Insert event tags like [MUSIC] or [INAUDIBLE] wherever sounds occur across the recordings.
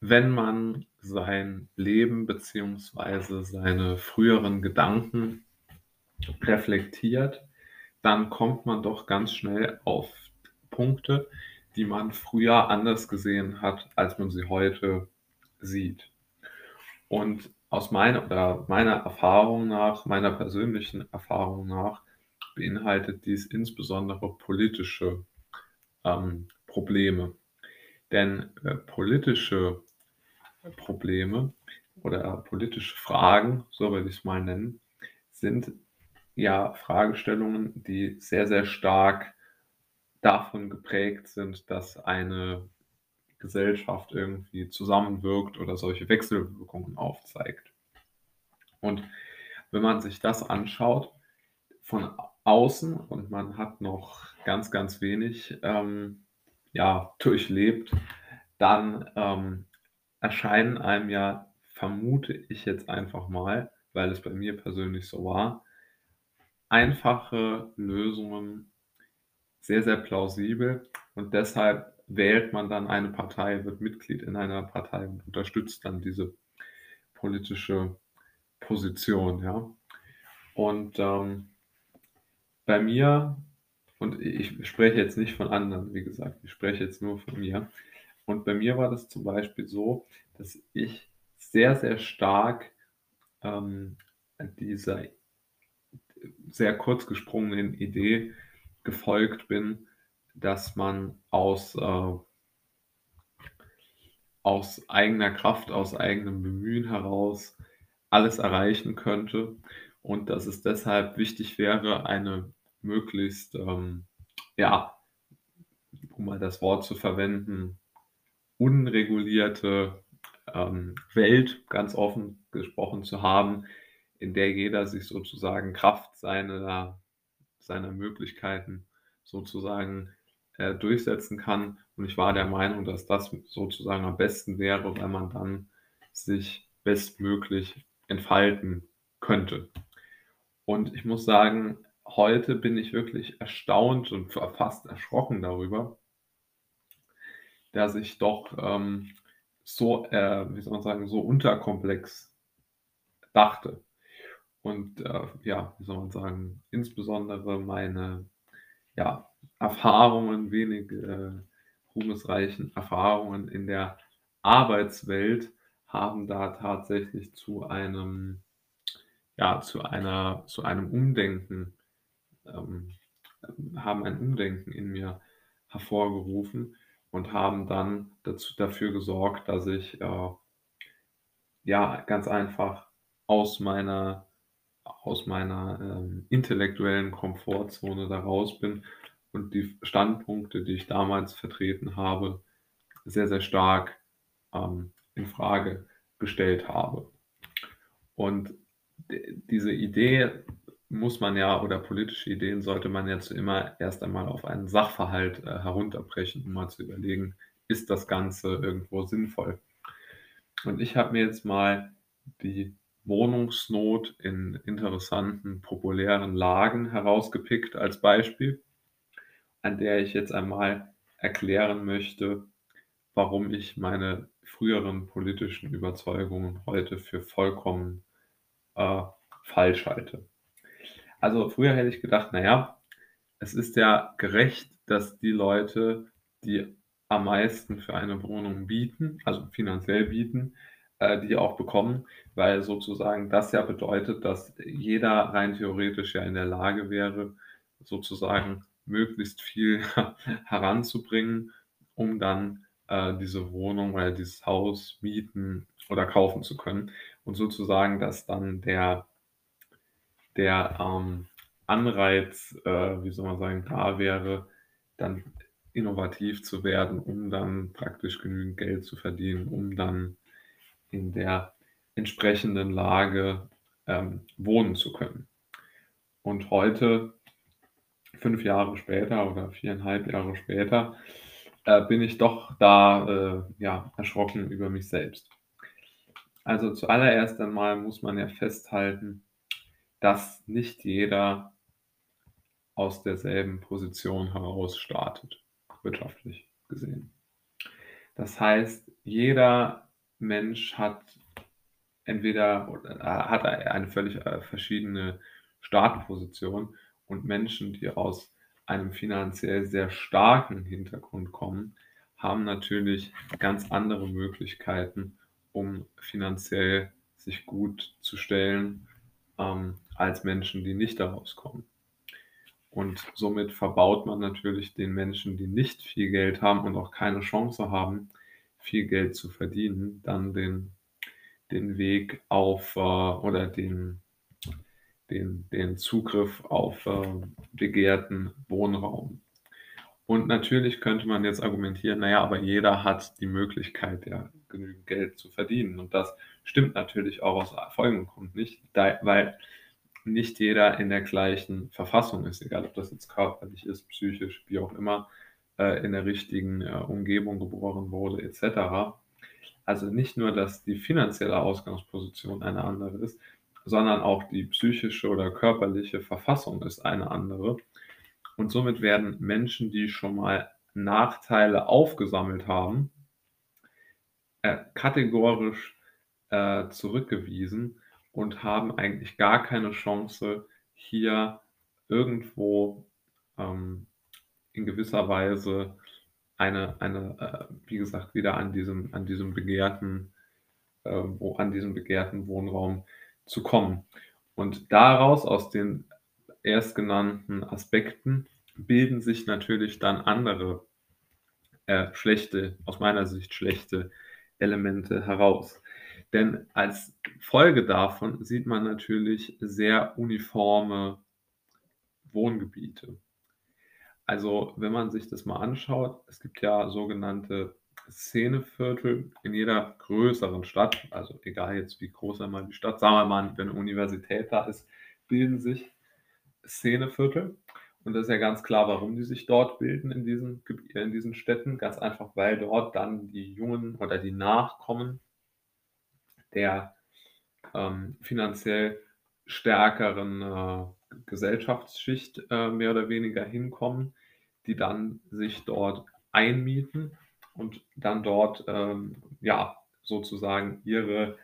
wenn man sein Leben beziehungsweise seine früheren Gedanken reflektiert, dann kommt man doch ganz schnell auf Punkte, die man früher anders gesehen hat, als man sie heute sieht. Und aus meiner oder meiner Erfahrung nach, meiner persönlichen Erfahrung nach, beinhaltet dies insbesondere politische ähm, Probleme. Denn äh, politische Probleme oder politische Fragen, so würde ich es mal nennen, sind ja Fragestellungen, die sehr, sehr stark davon geprägt sind, dass eine Gesellschaft irgendwie zusammenwirkt oder solche Wechselwirkungen aufzeigt. Und wenn man sich das anschaut von außen und man hat noch ganz, ganz wenig ähm, ja, durchlebt, dann ähm, erscheinen einem ja, vermute ich jetzt einfach mal, weil es bei mir persönlich so war, einfache Lösungen sehr, sehr plausibel und deshalb wählt man dann eine Partei, wird Mitglied in einer Partei und unterstützt dann diese politische Position, ja. Und ähm, bei mir, und ich spreche jetzt nicht von anderen, wie gesagt, ich spreche jetzt nur von mir. Und bei mir war das zum Beispiel so, dass ich sehr, sehr stark ähm, dieser sehr kurz gesprungenen Idee gefolgt bin, dass man aus, äh, aus eigener Kraft, aus eigenem Bemühen heraus alles erreichen könnte. Und dass es deshalb wichtig wäre, eine möglichst, ähm, ja, um mal das Wort zu verwenden, unregulierte ähm, Welt, ganz offen gesprochen, zu haben, in der jeder sich sozusagen Kraft seiner, seiner Möglichkeiten sozusagen äh, durchsetzen kann. Und ich war der Meinung, dass das sozusagen am besten wäre, weil man dann sich bestmöglich entfalten könnte. Und ich muss sagen, heute bin ich wirklich erstaunt und fast erschrocken darüber, dass ich doch ähm, so, äh, wie soll man sagen, so unterkomplex dachte. Und äh, ja, wie soll man sagen, insbesondere meine ja, Erfahrungen, wenig äh, ruhmesreichen Erfahrungen in der Arbeitswelt haben da tatsächlich zu einem, ja, zu einer, zu einem Umdenken, ähm, haben ein Umdenken in mir hervorgerufen und haben dann dazu, dafür gesorgt, dass ich äh, ja ganz einfach aus meiner aus meiner ähm, intellektuellen Komfortzone da raus bin und die Standpunkte, die ich damals vertreten habe, sehr, sehr stark ähm, in Frage gestellt habe. Und diese Idee muss man ja, oder politische Ideen sollte man jetzt immer erst einmal auf einen Sachverhalt äh, herunterbrechen, um mal zu überlegen, ist das Ganze irgendwo sinnvoll. Und ich habe mir jetzt mal die Wohnungsnot in interessanten, populären Lagen herausgepickt als Beispiel, an der ich jetzt einmal erklären möchte, warum ich meine früheren politischen Überzeugungen heute für vollkommen äh, falsch halte. Also früher hätte ich gedacht, naja, es ist ja gerecht, dass die Leute, die am meisten für eine Wohnung bieten, also finanziell bieten, äh, die auch bekommen, weil sozusagen das ja bedeutet, dass jeder rein theoretisch ja in der Lage wäre, sozusagen möglichst viel [LAUGHS] heranzubringen, um dann äh, diese Wohnung oder dieses Haus mieten oder kaufen zu können. Und sozusagen, dass dann der, der ähm, Anreiz, äh, wie soll man sagen, da wäre, dann innovativ zu werden, um dann praktisch genügend Geld zu verdienen, um dann in der entsprechenden Lage ähm, wohnen zu können. Und heute, fünf Jahre später oder viereinhalb Jahre später, äh, bin ich doch da äh, ja, erschrocken über mich selbst. Also zuallererst einmal muss man ja festhalten, dass nicht jeder aus derselben Position heraus startet, wirtschaftlich gesehen. Das heißt, jeder Mensch hat entweder äh, hat eine völlig, äh, verschiedene Startposition und Menschen, die aus einem finanziell sehr starken Hintergrund kommen, haben natürlich ganz andere Möglichkeiten, um finanziell sich gut zu stellen, ähm, als Menschen, die nicht daraus kommen. Und somit verbaut man natürlich den Menschen, die nicht viel Geld haben und auch keine Chance haben, viel Geld zu verdienen, dann den den Weg auf äh, oder den den den Zugriff auf, äh, begehrten Wohnraum. Und natürlich könnte man jetzt argumentieren: „Na ja, aber jeder hat die Möglichkeit, ja, genügend Geld zu verdienen.“ Und das stimmt natürlich auch aus folgendem Grund nicht, weil nicht jeder in der gleichen Verfassung ist, egal ob das jetzt körperlich ist, psychisch, wie auch immer, äh, in der richtigen, äh, Umgebung geboren wurde et cetera. Also nicht nur, dass die finanzielle Ausgangsposition eine andere ist, sondern auch die psychische oder körperliche Verfassung ist eine andere. Und somit werden Menschen, die schon mal Nachteile aufgesammelt haben, äh, kategorisch, äh, zurückgewiesen und haben eigentlich gar keine Chance, hier irgendwo, ähm, in gewisser Weise eine eine, äh, wie gesagt, wieder an diesem an diesem begehrten äh, wo an diesem begehrten Wohnraum zu kommen. Und daraus, aus den erstgenannten Aspekten, bilden sich natürlich dann andere, äh, schlechte aus meiner Sicht schlechte Elemente heraus. Denn als Folge davon sieht man natürlich sehr uniforme Wohngebiete. Also, wenn man sich das mal anschaut, es gibt ja sogenannte Szeneviertel in jeder größeren Stadt, also egal jetzt wie groß einmal die Stadt, sagen wir mal, wenn 'ne Universität da ist, bilden sich Szeneviertel. Und das ist ja ganz klar, warum die sich dort bilden in diesen Geb in diesen Städten. Ganz einfach, weil dort dann die Jungen oder die Nachkommen der, ähm, finanziell stärkeren, äh, Gesellschaftsschicht, äh, mehr oder weniger hinkommen, die dann sich dort einmieten und dann dort, ähm, ja, sozusagen ihre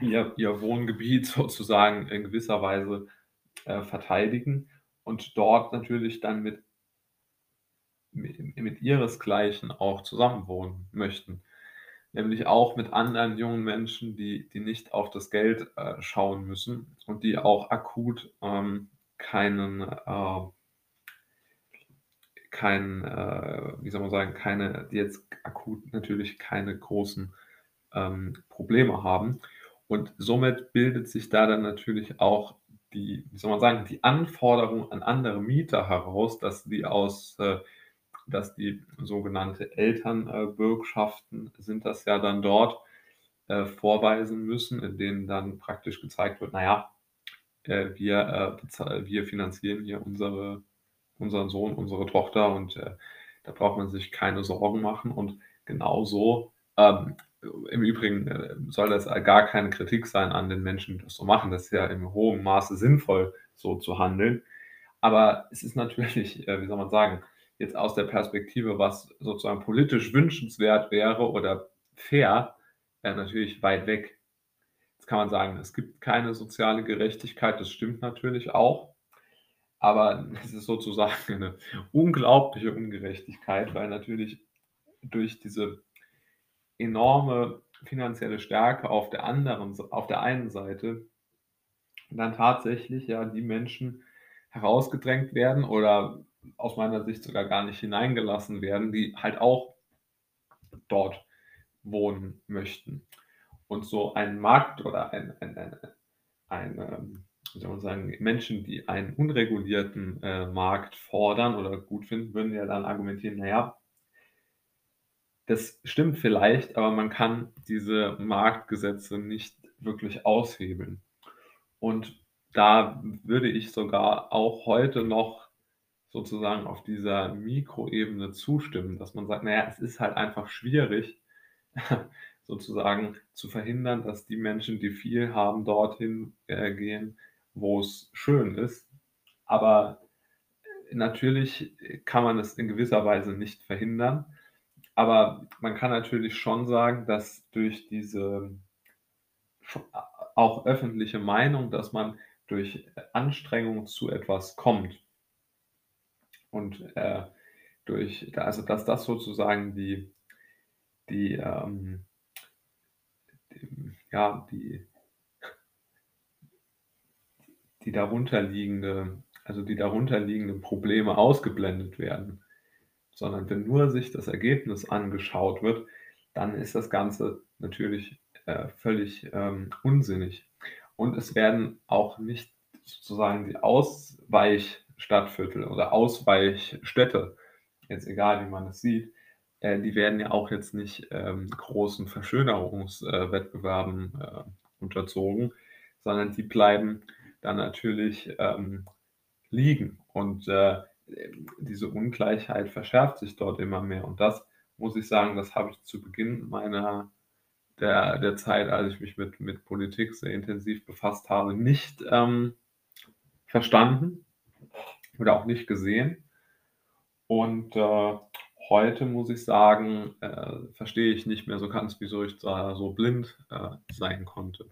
ihr ihr Wohngebiet [LAUGHS] sozusagen in gewisser Weise, äh, verteidigen und dort natürlich dann mit mi mit ihresgleichen auch zusammenwohnen möchten. Nämlich auch mit anderen jungen Menschen, die die nicht auf das Geld, äh, schauen müssen und die auch akut, ähm, keinen, äh kein, äh, wie soll man sagen, keine die jetzt akut natürlich keine großen, ähm, Probleme haben. Und somit bildet sich da dann natürlich auch die, wie soll man sagen, die Anforderung an andere Mieter heraus, dass die aus äh, dass die sogenannte Eltern äh, sind das ja dann dort, äh, vorweisen müssen, in denen dann praktisch gezeigt wird: „Na ja, äh, wir, äh, wir finanzieren hier unsere unseren Sohn, unsere Tochter und, äh, da braucht man sich keine Sorgen machen.“ Und genauso ähm, im Übrigen, äh, soll das gar keine Kritik sein an den Menschen, die das so machen. Das ist ja im hohen Maße sinnvoll, so zu handeln. Aber es ist natürlich, [LAUGHS] äh, wie soll man sagen, jetzt aus der Perspektive, was sozusagen politisch wünschenswert wäre oder fair, äh, natürlich weit weg. Jetzt kann man sagen, es gibt keine soziale Gerechtigkeit, das stimmt natürlich auch. Aber [LAUGHS] es ist sozusagen eine unglaubliche Ungerechtigkeit, weil natürlich durch diese enorme finanzielle Stärke auf der anderen auf der einen Seite dann tatsächlich ja die Menschen herausgedrängt werden oder aus meiner Sicht sogar gar nicht hineingelassen werden, die halt auch dort wohnen möchten. Und so ein Markt oder ein ein ein ein, ähm, wie soll man sagen, Menschen, die einen unregulierten, äh, Markt fordern oder gut finden, würden ja dann argumentieren: „Na ja“ „das stimmt vielleicht, aber man kann diese Marktgesetze nicht wirklich aushebeln.“ Und da würde ich sogar auch heute noch sozusagen auf dieser Mikroebene zustimmen, dass man sagt: „Na ja, es ist halt einfach schwierig, [LAUGHS] sozusagen zu verhindern, dass die Menschen, die viel haben, dorthin, äh, gehen, wo's schön ist.“ Aber natürlich kann man es in gewisser Weise nicht verhindern. Aber man kann natürlich schon sagen, dass durch diese auch öffentliche Meinung, dass man durch Anstrengung zu etwas kommt. Und äh, durch, also dass das sozusagen die, die, ähm, die ja, die, die darunterliegende, also die darunterliegenden Probleme ausgeblendet werden, sondern wenn nur sich das Ergebnis angeschaut wird, dann ist das Ganze natürlich äh, völlig ähm, unsinnig. Und es werden auch nicht sozusagen die Ausweichstadtviertel oder Ausweichstädte, jetzt egal wie man es sieht, äh, die werden ja auch jetzt nicht ähm, großen Verschönerungswettbewerben äh, unterzogen, sondern die bleiben dann natürlich ähm, liegen. Und äh, diese Ungleichheit verschärft sich dort immer mehr. Und das muss ich sagen, das habe ich zu Beginn meiner der, der Zeit, als ich mich mit, mit Politik sehr intensiv befasst habe, nicht ähm, verstanden oder auch nicht gesehen. Und äh, heute muss ich sagen, äh, verstehe ich nicht mehr so ganz, wieso ich da so blind äh, sein konnte.